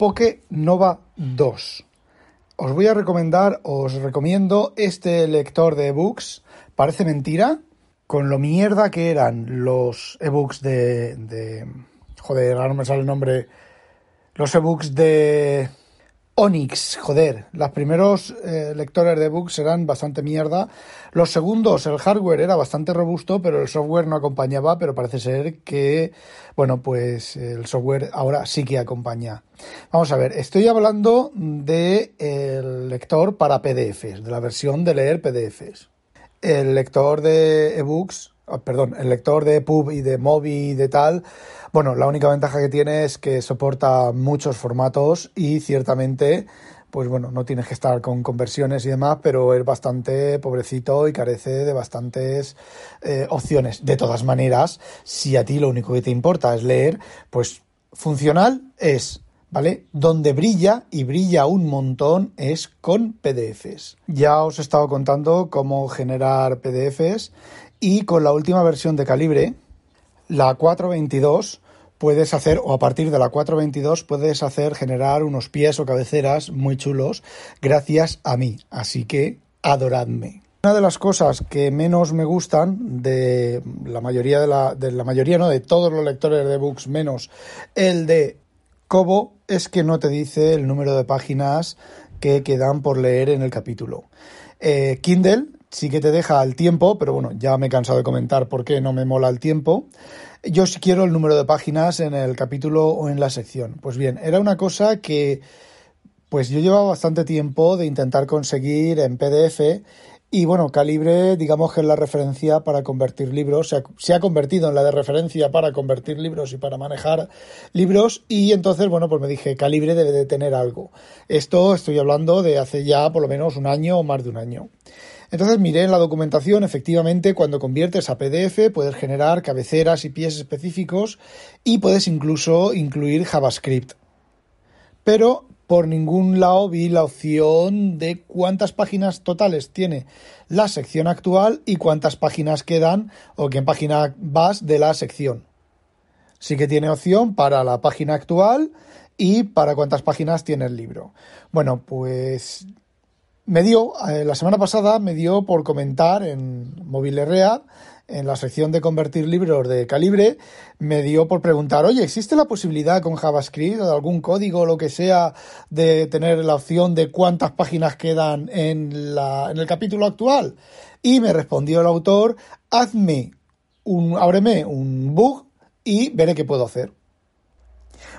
Poke Nova 2. Os voy a recomendar, os recomiendo este lector de ebooks. Parece mentira, con lo mierda que eran los ebooks de, de joder, ahora no me sale el nombre, los ebooks de Onyx, joder, los primeros eh, lectores de books eran bastante mierda. Los segundos, el hardware era bastante robusto, pero el software no acompañaba, pero parece ser que, bueno, pues el software ahora sí que acompaña. Vamos a ver, estoy hablando del el lector para PDFs, de la versión de leer PDFs. El lector de ebooks, oh, perdón, el lector de EPUB y de Mobi y de tal, bueno, la única ventaja que tiene es que soporta muchos formatos y ciertamente, pues bueno, no tienes que estar con conversiones y demás, pero es bastante pobrecito y carece de bastantes eh, opciones. De todas maneras, si a ti lo único que te importa es leer, pues funcional es. ¿Vale? Donde brilla y brilla un montón es con PDFs. Ya os he estado contando cómo generar PDFs y con la última versión de Calibre, la 422 puedes hacer, o a partir de la 422 puedes hacer generar unos pies o cabeceras muy chulos gracias a mí. Así que adoradme. Una de las cosas que menos me gustan de la mayoría de la, de la mayoría, no, de todos los lectores de books, menos el de Kobo, es que no te dice el número de páginas que quedan por leer en el capítulo. Eh, Kindle sí que te deja el tiempo, pero bueno, ya me he cansado de comentar por qué no me mola el tiempo. Yo sí quiero el número de páginas en el capítulo o en la sección. Pues bien, era una cosa que pues yo llevaba bastante tiempo de intentar conseguir en PDF y bueno, Calibre, digamos que es la referencia para convertir libros, se ha, convertido en la de referencia para convertir libros y para manejar libros y entonces, bueno, pues me dije, Calibre debe de tener algo. Esto estoy hablando de hace ya por lo menos un año o más de un año. Entonces miré en la documentación, efectivamente, cuando conviertes a PDF puedes generar cabeceras y pies específicos y puedes incluso incluir JavaScript. Pero por ningún lado vi la opción de cuántas páginas totales tiene la sección actual y cuántas páginas quedan o qué página vas de la sección. Sí que tiene opción para la página actual y para cuántas páginas tiene el libro. Bueno, pues me dio, eh, la semana pasada me dio por comentar en Rea, en la sección de convertir libros de calibre, me dio por preguntar, oye, ¿existe la posibilidad con JavaScript o de algún código o lo que sea de tener la opción de cuántas páginas quedan en, la, en el capítulo actual? Y me respondió el autor, hazme un, ábreme un bug y veré qué puedo hacer.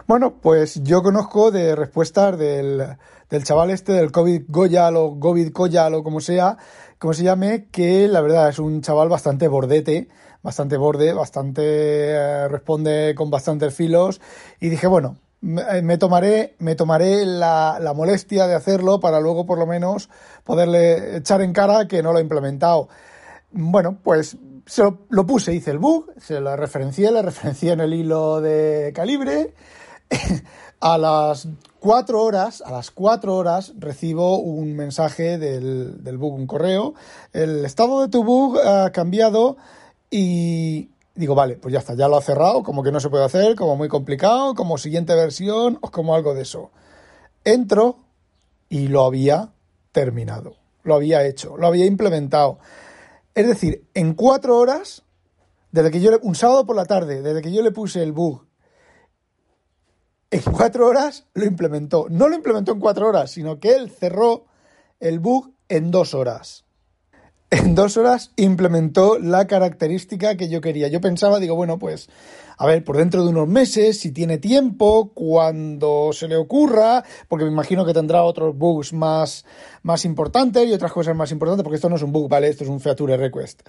Bueno, pues yo conozco de respuestas del, del chaval este, del COVID Goyal o COVID Koyal o como sea, como se llame, que la verdad es un chaval bastante bordete, bastante borde, bastante eh, responde con bastantes filos y dije, bueno, me, eh, tomaré, me tomaré la, la, molestia de hacerlo para luego por lo menos poderle echar en cara que no lo he implementado. Bueno, pues se lo, lo puse, hice el bug, se lo referencié, le referencié en el hilo de calibre. a las cuatro horas, a las cuatro horas recibo un mensaje del, del bug, un correo. El estado de tu bug ha cambiado y digo, vale, pues ya está, ya lo ha cerrado, como que no se puede hacer, como muy complicado, como siguiente versión o como algo de eso. Entro y lo había terminado, lo había hecho, lo había implementado. Es decir, en cuatro horas, desde que yo, un sábado por la tarde, desde que yo le puse el bug en cuatro horas lo implementó. No lo implementó en cuatro horas, sino que él cerró el bug en dos horas. En dos horas implementó la característica que yo quería. Yo pensaba, digo, bueno, pues a ver, por dentro de unos meses, si tiene tiempo, cuando se le ocurra, porque me imagino que tendrá otros bugs más, más importantes y otras cosas más importantes, porque esto no es un bug, ¿vale? Esto es un feature request.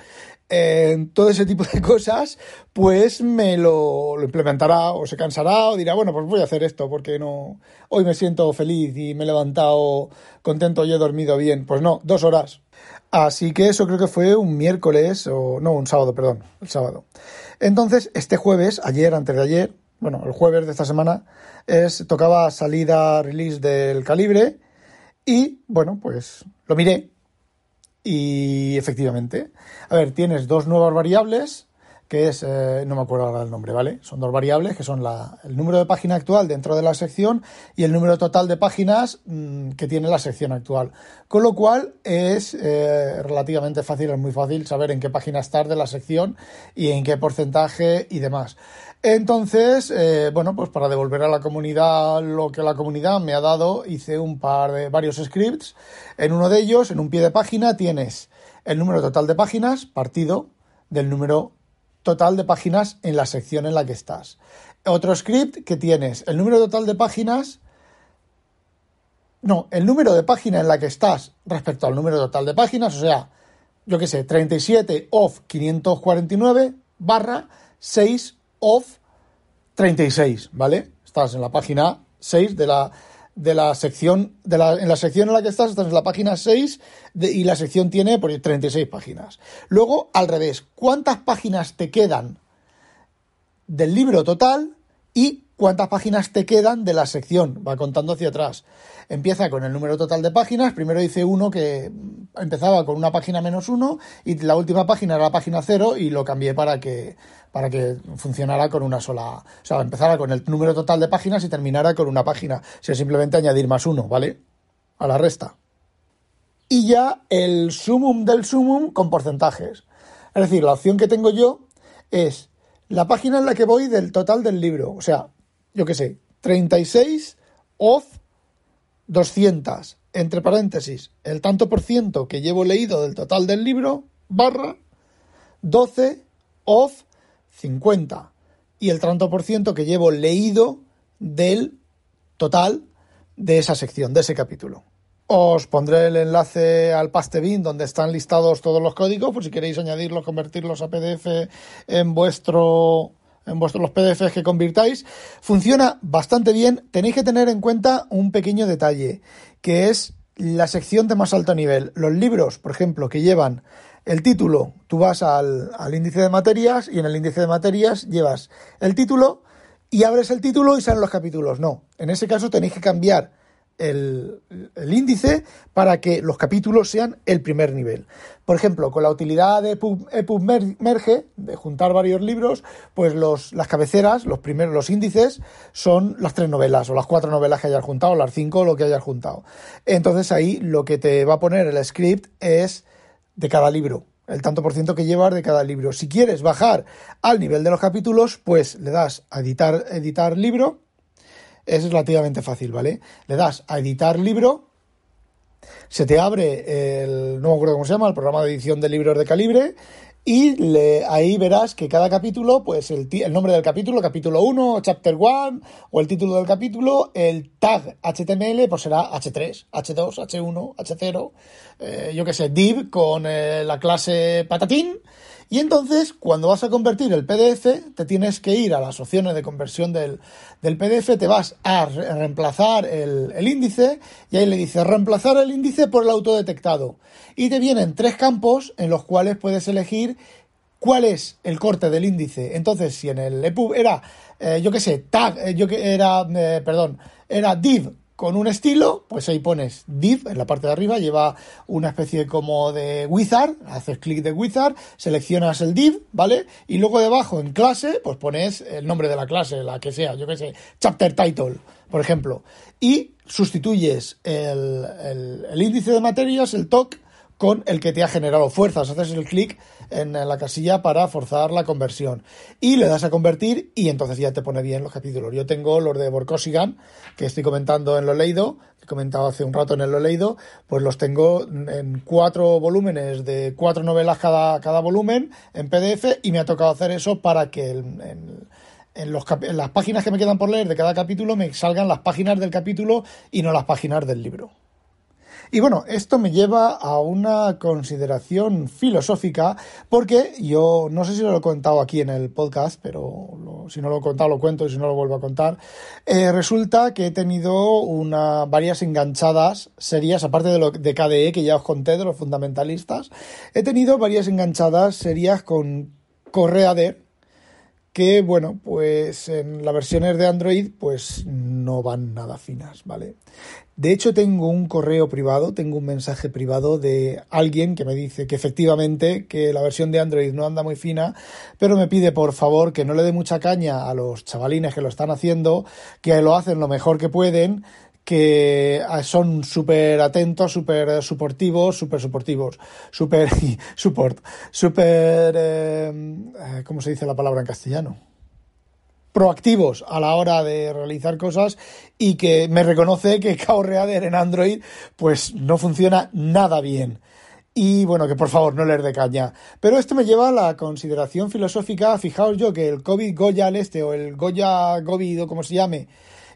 Eh, todo ese tipo de cosas, pues me lo, lo, implementará o se cansará o dirá, bueno, pues voy a hacer esto porque no, hoy me siento feliz y me he levantado contento y he dormido bien. Pues no, dos horas. Así que eso creo que fue un miércoles o no, un sábado, perdón, el sábado. Entonces, este jueves, ayer, antes de ayer, bueno, el jueves de esta semana, es, tocaba salida release del calibre y, bueno, pues lo miré y efectivamente, a ver, tienes dos nuevas variables, que es, eh, no me acuerdo ahora el nombre, ¿vale? Son dos variables que son la, el número de página actual dentro de la sección y el número total de páginas mmm, que tiene la sección actual. Con lo cual es eh, relativamente fácil, es muy fácil saber en qué página estar de la sección y en qué porcentaje y demás. Entonces, eh, bueno, pues para devolver a la comunidad lo que la comunidad me ha dado, hice un par de varios scripts. En uno de ellos, en un pie de página, tienes el número total de páginas partido del número total de páginas en la sección en la que estás. Otro script que tienes el número total de páginas. No, el número de página en la que estás respecto al número total de páginas, o sea, yo qué sé, 37 of 549 barra 6 of 36, ¿vale? Estás en la página 6 de la, de la sección, de la, en la sección en la que estás, estás en la página 6 de, y la sección tiene por 36 páginas. Luego, al revés, ¿cuántas páginas te quedan del libro total y cuántas páginas te quedan de la sección? Va contando hacia atrás. Empieza con el número total de páginas. Primero dice uno que empezaba con una página menos uno y la última página era la página cero y lo cambié para que, para que funcionara con una sola. O sea, empezara con el número total de páginas y terminara con una página. O sea, simplemente añadir más uno, ¿vale? A la resta. Y ya el sumum del sumum con porcentajes. Es decir, la opción que tengo yo es la página en la que voy del total del libro. O sea, yo qué sé, 36 of 200, entre paréntesis, el tanto por ciento que llevo leído del total del libro, barra 12 of 50 y el tanto por ciento que llevo leído del total de esa sección, de ese capítulo. Os pondré el enlace al Pastebin donde están listados todos los códigos, por si queréis añadirlos, convertirlos a PDF en vuestro en vuestros los PDFs que convirtáis. Funciona bastante bien. Tenéis que tener en cuenta un pequeño detalle, que es la sección de más alto nivel. Los libros, por ejemplo, que llevan el título, tú vas al, al índice de materias y en el índice de materias llevas el título y abres el título y salen los capítulos. No, en ese caso tenéis que cambiar el, índice para que los capítulos sean el primer nivel. Por ejemplo, con la utilidad de EPUB, Merge, de juntar varios libros, pues los, las cabeceras, los primeros, los índices, son las tres novelas, o las cuatro novelas que hayas juntado, las cinco, o lo que hayas juntado. Entonces ahí lo que te va a poner el script es de cada libro, el tanto por ciento que llevas de cada libro. Si quieres bajar al nivel de los capítulos, pues le das a editar, editar libro es relativamente fácil, ¿vale? Le das a editar libro, se te abre el, no me acuerdo cómo se llama, el programa de edición de libros de calibre, y ahí verás que cada capítulo, pues el, el nombre del capítulo, capítulo 1, chapter 1, o el título del capítulo, el tag HTML, pues será H3, H2, H1, H0, eh, yo qué sé, div con eh, la clase patatín, y entonces, cuando vas a convertir el PDF, te tienes que ir a las opciones de conversión del, del PDF, te vas a reemplazar el, el, índice y ahí le dices reemplazar el índice por el autodetectado. Y te vienen tres campos en los cuales puedes elegir cuál es el corte del índice. Entonces, si en el EPUB era, eh, yo qué sé, tag, eh, yo que era, eh, perdón, era div con un estilo, pues ahí pones div en la parte de arriba, lleva una especie como de wizard, haces clic de wizard, seleccionas el div, ¿vale? Y luego debajo en clase, pues pones el nombre de la clase, la que sea, yo qué sé, chapter title, por ejemplo, y sustituyes el, el, el índice de materias, el TOC, con el que te ha generado fuerzas. Haces el clic en la casilla para forzar la conversión. Y le das a convertir y entonces ya te pone bien los capítulos. Yo tengo los de Borkosigan, que estoy comentando en lo leído, que he comentado hace un rato en el lo leído, pues los tengo en cuatro volúmenes de cuatro novelas cada, cada volumen en PDF y me ha tocado hacer eso para que en, los, en las páginas que me quedan por leer de cada capítulo me salgan las páginas del capítulo y no las páginas del libro. Y bueno, esto me lleva a una consideración filosófica, porque yo no sé si lo he contado aquí en el podcast, pero si no lo he contado lo cuento y si no lo vuelvo a contar. Eh, resulta que he tenido una, varias enganchadas serias, aparte de lo de KDE que ya os conté, de los fundamentalistas, he tenido varias enganchadas serias con Correader, que bueno, pues en las versiones de Android pues no van nada finas, ¿vale? De hecho tengo un correo privado, tengo un mensaje privado de alguien que me dice que efectivamente que la versión de Android no anda muy fina, pero me pide por favor que no le dé mucha caña a los chavalines que lo están haciendo, que lo hacen lo mejor que pueden, que ah, son súper atentos, súper suportivos, súper suportivos, súper support, súper, eh, eh, ¿cómo se dice la palabra en castellano? proactivos a la hora de realizar cosas y que me reconoce que Reader en Android pues no funciona nada bien. Y bueno, que por favor no les de caña. Pero esto me lleva a la consideración filosófica. Fijaos yo que el COVID Goya al este o el Goya Govid o como se llame,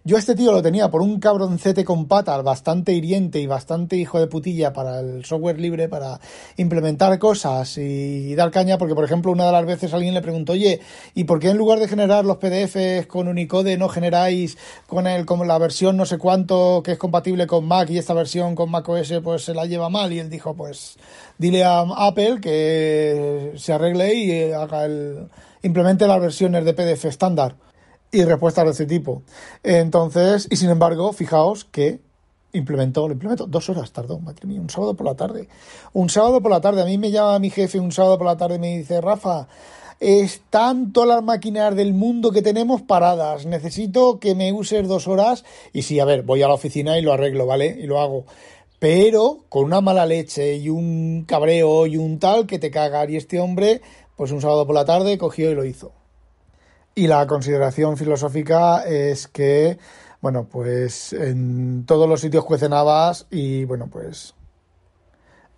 yo a este tío lo tenía por un cabroncete con patas bastante hiriente y bastante hijo de putilla para el software libre, para implementar cosas y dar caña, porque por ejemplo una de las veces alguien le preguntó, oye, ¿y por qué en lugar de generar los PDFs con Unicode no generáis con el, con la versión no sé cuánto que es compatible con Mac y esta versión con Mac OS pues se la lleva mal? Y él dijo, pues dile a Apple que se arregle y haga el, implemente las versiones de PDF estándar y respuestas de ese tipo. Entonces, y sin embargo, fijaos que implementó, lo implementó, dos horas tardó, madre mía, un sábado por la tarde. Un sábado por la tarde, a mí me llama mi jefe un sábado por la tarde y me dice, Rafa, están todas las máquinas del mundo que tenemos paradas, necesito que me uses dos horas y sí, a ver, voy a la oficina y lo arreglo, ¿vale? Y lo hago. Pero con una mala leche y un cabreo y un tal que te cagar. Y este hombre, pues un sábado por la tarde cogió y lo hizo. Y la consideración filosófica es que, bueno, pues en todos los sitios cuecen habas y, bueno, pues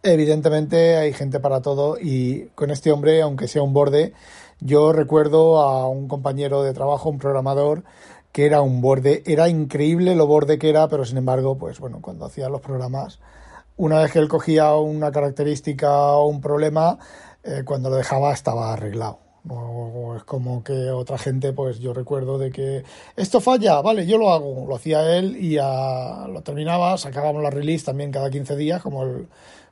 evidentemente hay gente para todo y con este hombre, aunque sea un borde, yo recuerdo a un compañero de trabajo, un programador, que era un borde, era increíble lo borde que era, pero sin embargo, pues bueno, cuando hacía los programas, una vez que él cogía una característica o un problema, eh, cuando lo dejaba estaba arreglado. O es como que otra gente, pues yo recuerdo de que esto falla, vale, yo lo hago. Lo hacía él y ya lo terminaba, sacábamos la release también cada 15 días, como el,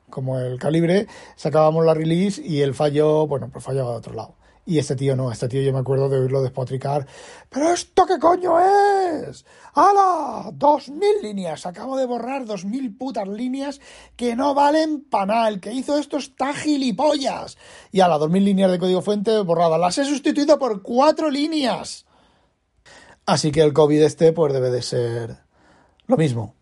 como el calibre, sacábamos la release y el fallo, bueno, pues fallaba de otro lado. Y este tío no, este tío yo me acuerdo de oírlo despotricar. ¿Pero esto qué coño es? ¡Hala! ¡Dos mil líneas! Acabo de borrar dos mil putas líneas que no valen para El que hizo esto está gilipollas. Y a las dos mil líneas de código fuente borradas. Las he sustituido por cuatro líneas. Así que el COVID este pues debe de ser lo mismo.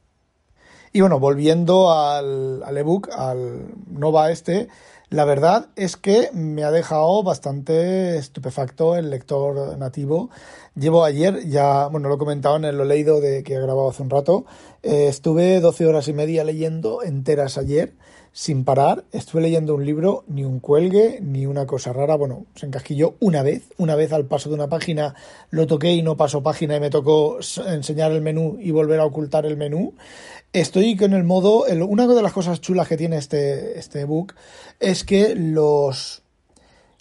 Y bueno, volviendo al, al ebook, al Nova este, la verdad es que me ha dejado bastante estupefacto el lector nativo. Llevo ayer, ya, bueno, lo he comentado en lo leído de que he grabado hace un rato, eh, estuve 12 horas y media leyendo enteras ayer, sin parar. Estuve leyendo un libro, ni un cuelgue, ni una cosa rara. Bueno, se encasquilló una vez, una vez al paso de una página lo toqué y no pasó página y me tocó enseñar el menú y volver a ocultar el menú. Estoy con el modo. una de las cosas chulas que tiene este, este book es que los.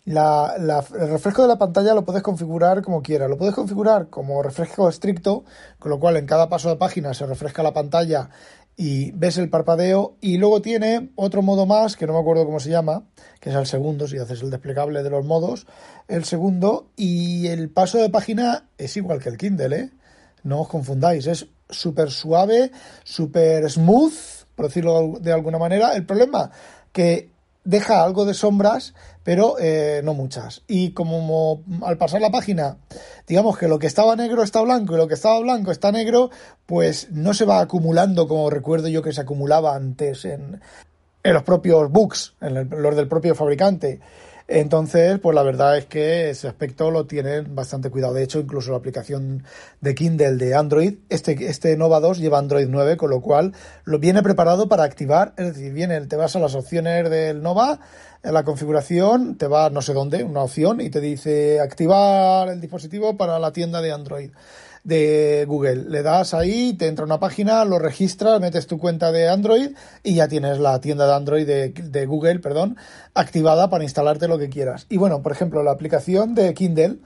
La, el refresco de la pantalla lo puedes configurar como quieras. Lo puedes configurar como refresco estricto, con lo cual en cada paso de página se refresca la pantalla y ves el parpadeo. Y luego tiene otro modo más, que no me acuerdo cómo se llama, que es el segundo, si haces el desplegable de los modos. El segundo, y el paso de página es igual que el Kindle, ¿eh? No os confundáis, es súper suave, súper smooth, por decirlo de alguna manera. El problema que deja algo de sombras, pero eh, no muchas. Y como al pasar la página, digamos que lo que estaba negro está blanco y lo que estaba blanco está negro, pues no se va acumulando como recuerdo yo que se acumulaba antes en, en los propios books, en los del propio fabricante. Entonces, pues la verdad es que ese aspecto lo tienen bastante cuidado. De hecho, incluso la aplicación de Kindle de Android, este, este Nova 2 lleva Android 9, con lo cual lo viene preparado para activar, es decir, viene, te vas a las opciones del Nova, en la configuración, te va no sé dónde, una opción, y te dice activar el dispositivo para la tienda de Android de Google. Le das ahí, te entra una página, lo registras, metes tu cuenta de Android y ya tienes la tienda de Android de, Google, perdón, activada para instalarte lo que quieras. Y bueno, por ejemplo, la aplicación de Kindle,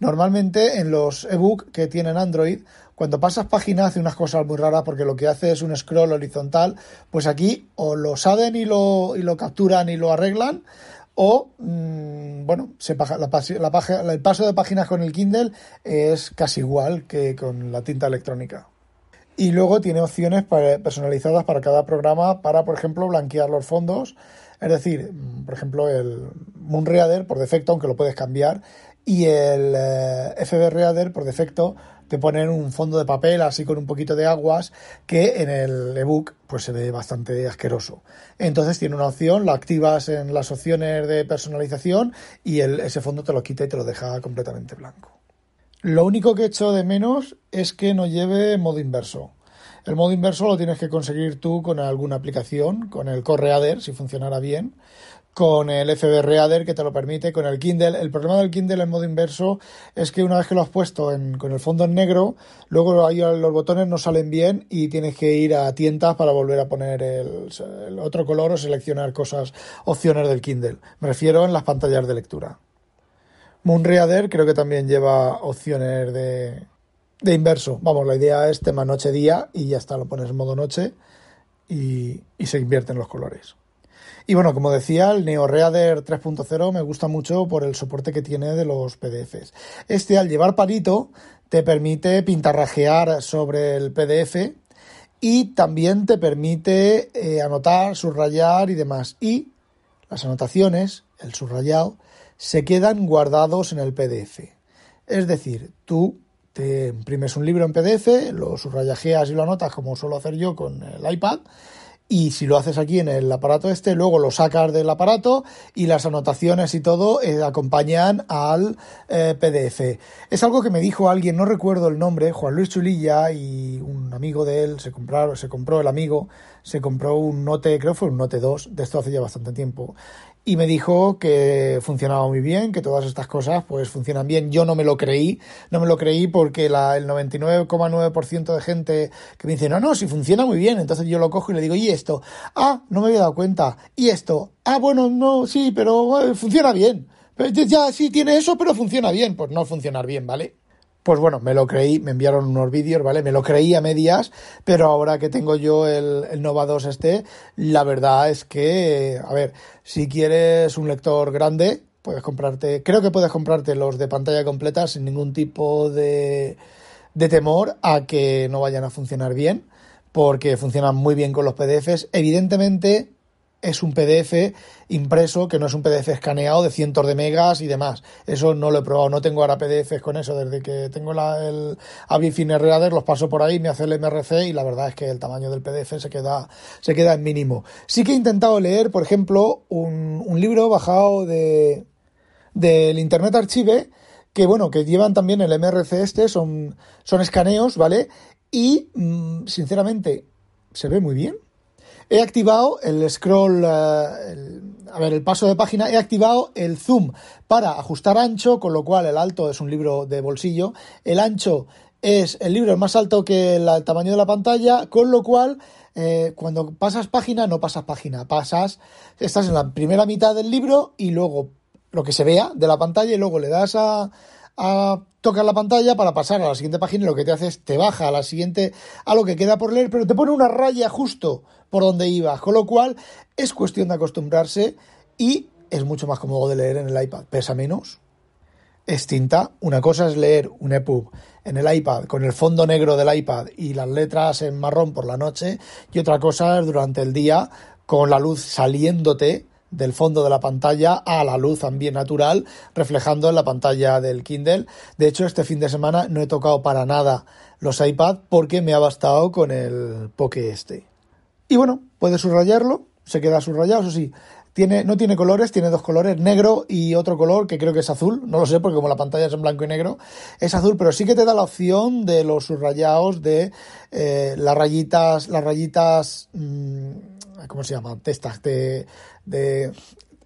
normalmente en los ebook que tienen Android, cuando pasas página hace unas cosas muy raras porque lo que hace es un scroll horizontal, pues aquí o lo saben y lo, y lo capturan y lo arreglan, o, mm, bueno, el paso de páginas con el Kindle es casi igual que con la tinta electrónica. Y luego tiene opciones personalizadas para cada programa para, por ejemplo, blanquear los fondos. Es decir, mm, por ejemplo, el Moonreader por defecto, aunque lo puedes cambiar, y el eh, FB Reader por defecto te ponen un fondo de papel así con un poquito de aguas que en el ebook pues se ve bastante asqueroso. Entonces tiene una opción, la activas en las opciones de personalización y ese fondo te lo quita y te lo deja completamente blanco. Lo único que echo de menos es que no lleve modo inverso. El modo inverso lo tienes que conseguir tú con alguna aplicación, con el Correader, si funcionara bien, con el FB Reader que te lo permite, con el Kindle. El problema del Kindle en modo inverso es que una vez que lo has puesto con el fondo en negro, luego ahí los botones no salen bien y tienes que ir a tiendas para volver a poner el, otro color o seleccionar cosas, opciones del Kindle. Me refiero en las pantallas de lectura. Moonreader creo que también lleva opciones de, inverso. Vamos, la idea es tema noche-día y ya está, lo pones en modo noche y se invierten los colores. Y bueno, como decía, el NeoReader 3.0 me gusta mucho por el soporte que tiene de los PDFs. Este, al llevar palito, te permite pintarrajear sobre el PDF y también te permite eh, anotar, subrayar y demás. Y las anotaciones, el subrayado, se quedan guardados en el PDF. Es decir, tú te imprimes un libro en PDF, lo subrayajeas y lo anotas como suelo hacer yo con el iPad y si lo haces aquí en el aparato este, luego lo sacas del aparato y las anotaciones y todo eh, acompañan al eh, PDF. Es algo que me dijo alguien, no recuerdo el nombre, Juan Luis Chulilla y un amigo de él, se, compraron, se compró el amigo, se compró un Note, creo que fue un Note 2, de esto hace ya bastante tiempo, y me dijo que funcionaba muy bien, que todas estas cosas pues funcionan bien. Yo no me lo creí, no me lo creí porque la, el 99,9% de gente que me dice, no, no, si funciona muy bien, entonces yo lo cojo y le digo, ¿y esto? Ah, no me había dado cuenta. ¿Y esto? Ah, bueno, no, sí, pero funciona bien. Ya sí tiene eso, pero funciona bien. Pues no funcionar bien, ¿vale? Pues bueno, me lo creí, me enviaron unos vídeos, ¿vale? Me lo creí a medias, pero ahora que tengo yo el, el, Nova 2 este, la verdad es que, a ver, si quieres un lector grande, puedes comprarte, creo que puedes comprarte los de pantalla completa sin ningún tipo de, de temor a que no vayan a funcionar bien, porque funcionan muy bien con los PDFs. Evidentemente, es un PDF impreso, que no es un PDF escaneado de cientos de megas y demás. Eso no lo he probado, no tengo ahora PDFs con eso. Desde que tengo la, el Avifine Reader los paso por ahí, me hace el MRC y la verdad es que el tamaño del PDF se queda, se queda en mínimo. Sí que he intentado leer, por ejemplo, un, un libro bajado de, del Internet Archive, que bueno, que llevan también el MRC este, son, son escaneos, ¿vale? Y, mm, sinceramente, se ve muy bien He activado el scroll, eh, a ver, el paso de página, he activado el zoom para ajustar ancho, con lo cual el alto es un libro de bolsillo, el ancho es el libro más alto que el, tamaño de la pantalla, con lo cual eh, cuando pasas página no pasas página, pasas, estás en la primera mitad del libro y luego lo que se vea de la pantalla y luego le das a, a tocar la pantalla para pasar a la siguiente página y lo que te hace es te baja a la siguiente a lo que queda por leer, pero te pone una raya justo por donde ibas, con lo cual es cuestión de acostumbrarse y es mucho más cómodo de leer en el iPad. Pesa menos, es tinta. Una cosa es leer un EPUB en el iPad con el fondo negro del iPad y las letras en marrón por la noche y otra cosa es durante el día con la luz saliéndote del fondo de la pantalla a la luz ambiente natural reflejando en la pantalla del Kindle. De hecho, este fin de semana no he tocado para nada los iPad porque me ha bastado con el Poke este. Y bueno, puedes subrayarlo, se queda subrayado, eso sí. Tiene, no tiene colores, tiene dos colores, negro y otro color que creo que es azul. No lo sé porque como la pantalla es en blanco y negro, es azul, pero sí que te da la opción de los subrayados, de eh, las rayitas, las rayitas, mmm, ¿cómo se llama? Testas, de, de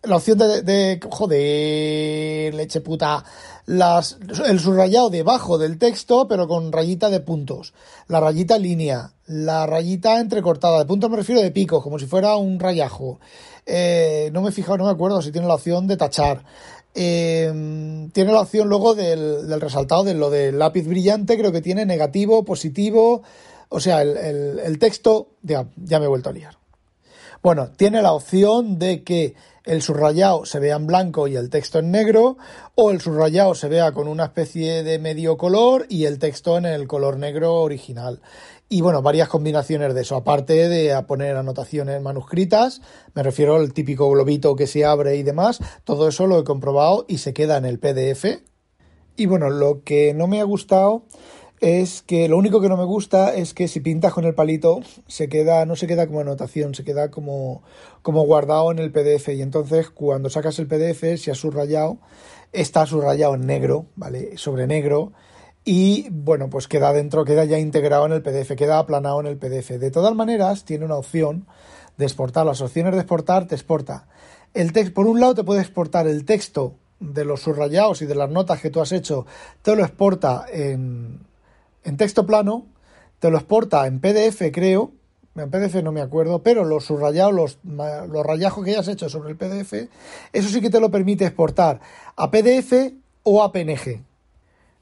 la opción de, de, joder, leche puta, las, el subrayado debajo del texto, pero con rayita de puntos, la rayita línea, la rayita entrecortada, de puntos me refiero de picos, como si fuera un rayajo. Eh, no me he fijado, no me acuerdo si tiene la opción de tachar. Eh, tiene la opción luego del, del, resaltado de lo del lápiz brillante, creo que tiene negativo, positivo, o sea, el, el, el texto, ya, ya me he vuelto a liar. Bueno, tiene la opción de que el subrayado se vea en blanco y el texto en negro, o el subrayado se vea con una especie de medio color y el texto en el color negro original. Y bueno, varias combinaciones de eso, aparte de poner anotaciones manuscritas, me refiero al típico globito que se abre y demás, todo eso lo he comprobado y se queda en el PDF. Y bueno, lo que no me ha gustado es que lo único que no me gusta es que si pintas con el palito se queda no se queda como anotación, se queda como como guardado en el PDF y entonces cuando sacas el PDF si has subrayado está subrayado en negro, ¿vale? Sobre negro y bueno, pues queda dentro, queda ya integrado en el PDF, queda aplanado en el PDF. De todas maneras, tiene una opción de exportar. Las opciones de exportar te exporta el texto. Por un lado te puede exportar el texto de los subrayados y de las notas que tú has hecho, te lo exporta en, en texto plano, te lo exporta en PDF, creo, en PDF no me acuerdo, pero los subrayados, los, los rayajos que hayas hecho sobre el PDF, eso sí que te lo permite exportar a PDF o a PNG.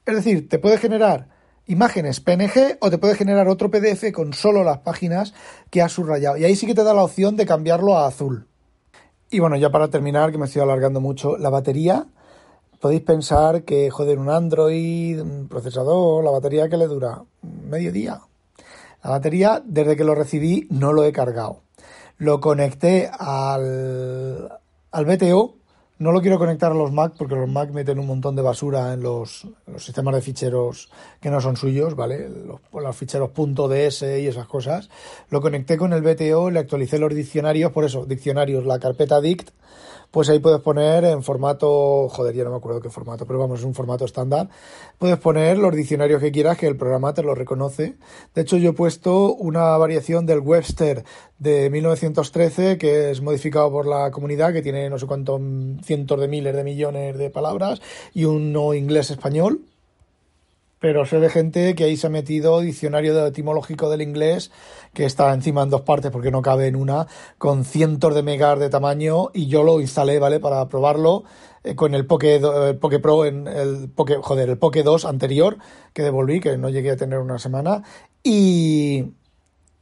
Es decir, te puede generar imágenes PNG o te puede generar otro PDF con solo las páginas que has subrayado. Y ahí sí que te da la opción de cambiarlo a azul. Y bueno, ya para terminar, que me estoy alargando mucho, la batería podéis pensar que, joder, un Android, un procesador, la batería que le dura medio día. La batería, desde que lo recibí, no lo he cargado. Lo conecté al, al BTO. No lo quiero conectar a los Mac porque los Mac meten un montón de basura en los, sistemas de ficheros que no son suyos, ¿vale? Los, los ficheros .ds y esas cosas. Lo conecté con el BTO, le actualicé los diccionarios, por eso, diccionarios, la carpeta dict pues ahí puedes poner en formato, joder, ya no me acuerdo qué formato, pero vamos, es un formato estándar. Puedes poner los diccionarios que quieras, que el programa te los reconoce. De hecho, yo he puesto una variación del Webster de 1913, que es modificado por la comunidad, que tiene no sé cuántos cientos de miles de millones de palabras, y uno inglés-español, pero sé de gente que ahí se ha metido diccionario etimológico del inglés, que está encima en dos partes porque no cabe en una, con cientos de megas de tamaño, y yo lo instalé, ¿vale? Para probarlo eh, con el Poke, el Poke Pro, en el Poke, joder, el Poke 2 anterior, que devolví, que no llegué a tener una semana, y,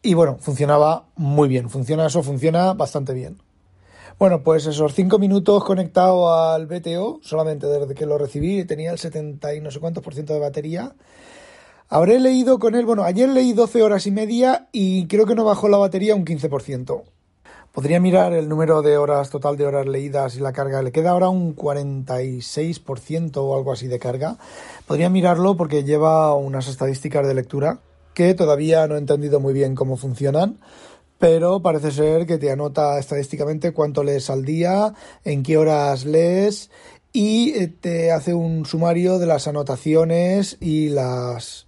y bueno, funcionaba muy bien, funciona eso, funciona bastante bien. Bueno, pues esos cinco minutos conectado al BTO, solamente desde que lo recibí, tenía el 70 y no sé cuántos por ciento de batería. Habré leído con él, bueno, ayer leí 12 horas y media y creo que no bajó la batería un 15%. Podría mirar el número de horas total de horas leídas y la carga. Le queda ahora un 46% o algo así de carga. Podría mirarlo porque lleva unas estadísticas de lectura que todavía no he entendido muy bien cómo funcionan pero parece ser que te anota estadísticamente cuánto lees al día, en qué horas lees y eh, te hace un sumario de las anotaciones y las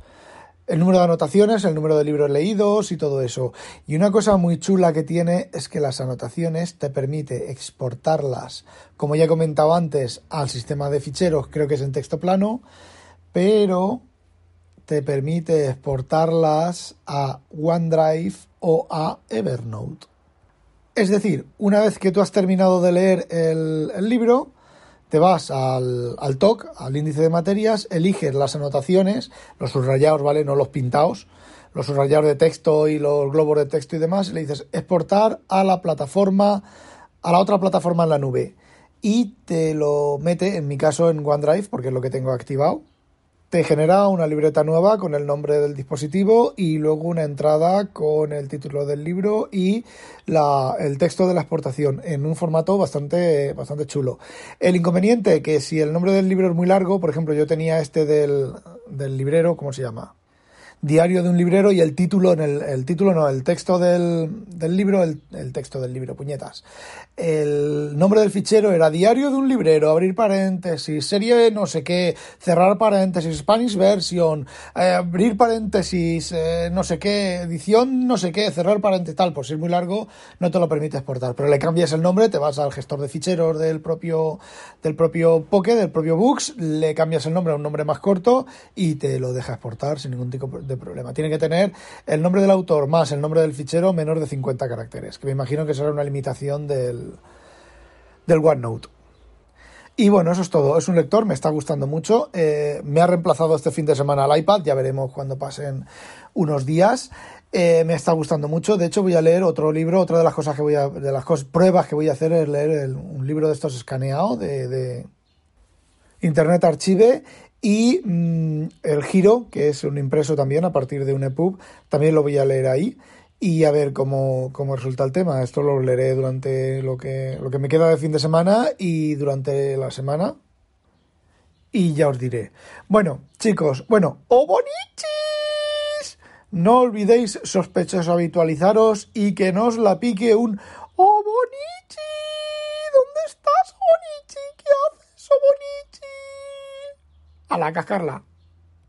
el número de anotaciones, el número de libros leídos y todo eso. Y una cosa muy chula que tiene es que las anotaciones te permite exportarlas, como ya he comentado antes, al sistema de ficheros, creo que es en texto plano, pero te permite exportarlas a OneDrive o a Evernote. Es decir, una vez que tú has terminado de leer el, libro, te vas al, al, TOC, al índice de materias, eliges las anotaciones, los subrayados, ¿vale? No los pintados, los subrayados de texto y los globos de texto y demás, y le dices exportar a la plataforma, a la otra plataforma en la nube. Y te lo mete, en mi caso, en OneDrive, porque es lo que tengo activado te genera una libreta nueva con el nombre del dispositivo y luego una entrada con el título del libro y la, el texto de la exportación en un formato bastante, bastante chulo. El inconveniente que si el nombre del libro es muy largo, por ejemplo, yo tenía este del, del librero, ¿cómo se llama? Diario de un librero y el título, en el, el título no, el texto del, del libro, el, el, texto del libro, puñetas. El nombre del fichero era Diario de un librero, abrir paréntesis, serie no sé qué, cerrar paréntesis, Spanish version, eh, abrir paréntesis, eh, no sé qué, edición no sé qué, cerrar paréntesis, tal, por si es muy largo, no te lo permite exportar, pero le cambias el nombre, te vas al gestor de ficheros del propio, del propio Poké, del propio Books, le cambias el nombre a un nombre más corto y te lo deja exportar sin ningún tipo de problema. Tiene que tener el nombre del autor más el nombre del fichero menor de 50 caracteres, que me imagino que será una limitación del, del OneNote. Y bueno, eso es todo. Es un lector, me está gustando mucho. Eh, me ha reemplazado este fin de semana al iPad, ya veremos cuando pasen unos días. Eh, me está gustando mucho. De hecho, voy a leer otro libro. Otra de las cosas que voy a, de las pruebas que voy a hacer es leer el, un libro de estos escaneados de, de Internet Archive y mmm, el giro, que es un impreso también a partir de un EPUB, también lo voy a leer ahí y a ver cómo, cómo resulta el tema. Esto lo leeré durante lo que, lo que me queda de fin de semana y durante la semana. Y ya os diré. Bueno, chicos, bueno, ¡Obonichis! No olvidéis, sospechosos, habitualizaros y que no os la pique un ¡Obonichi! A la cascarla.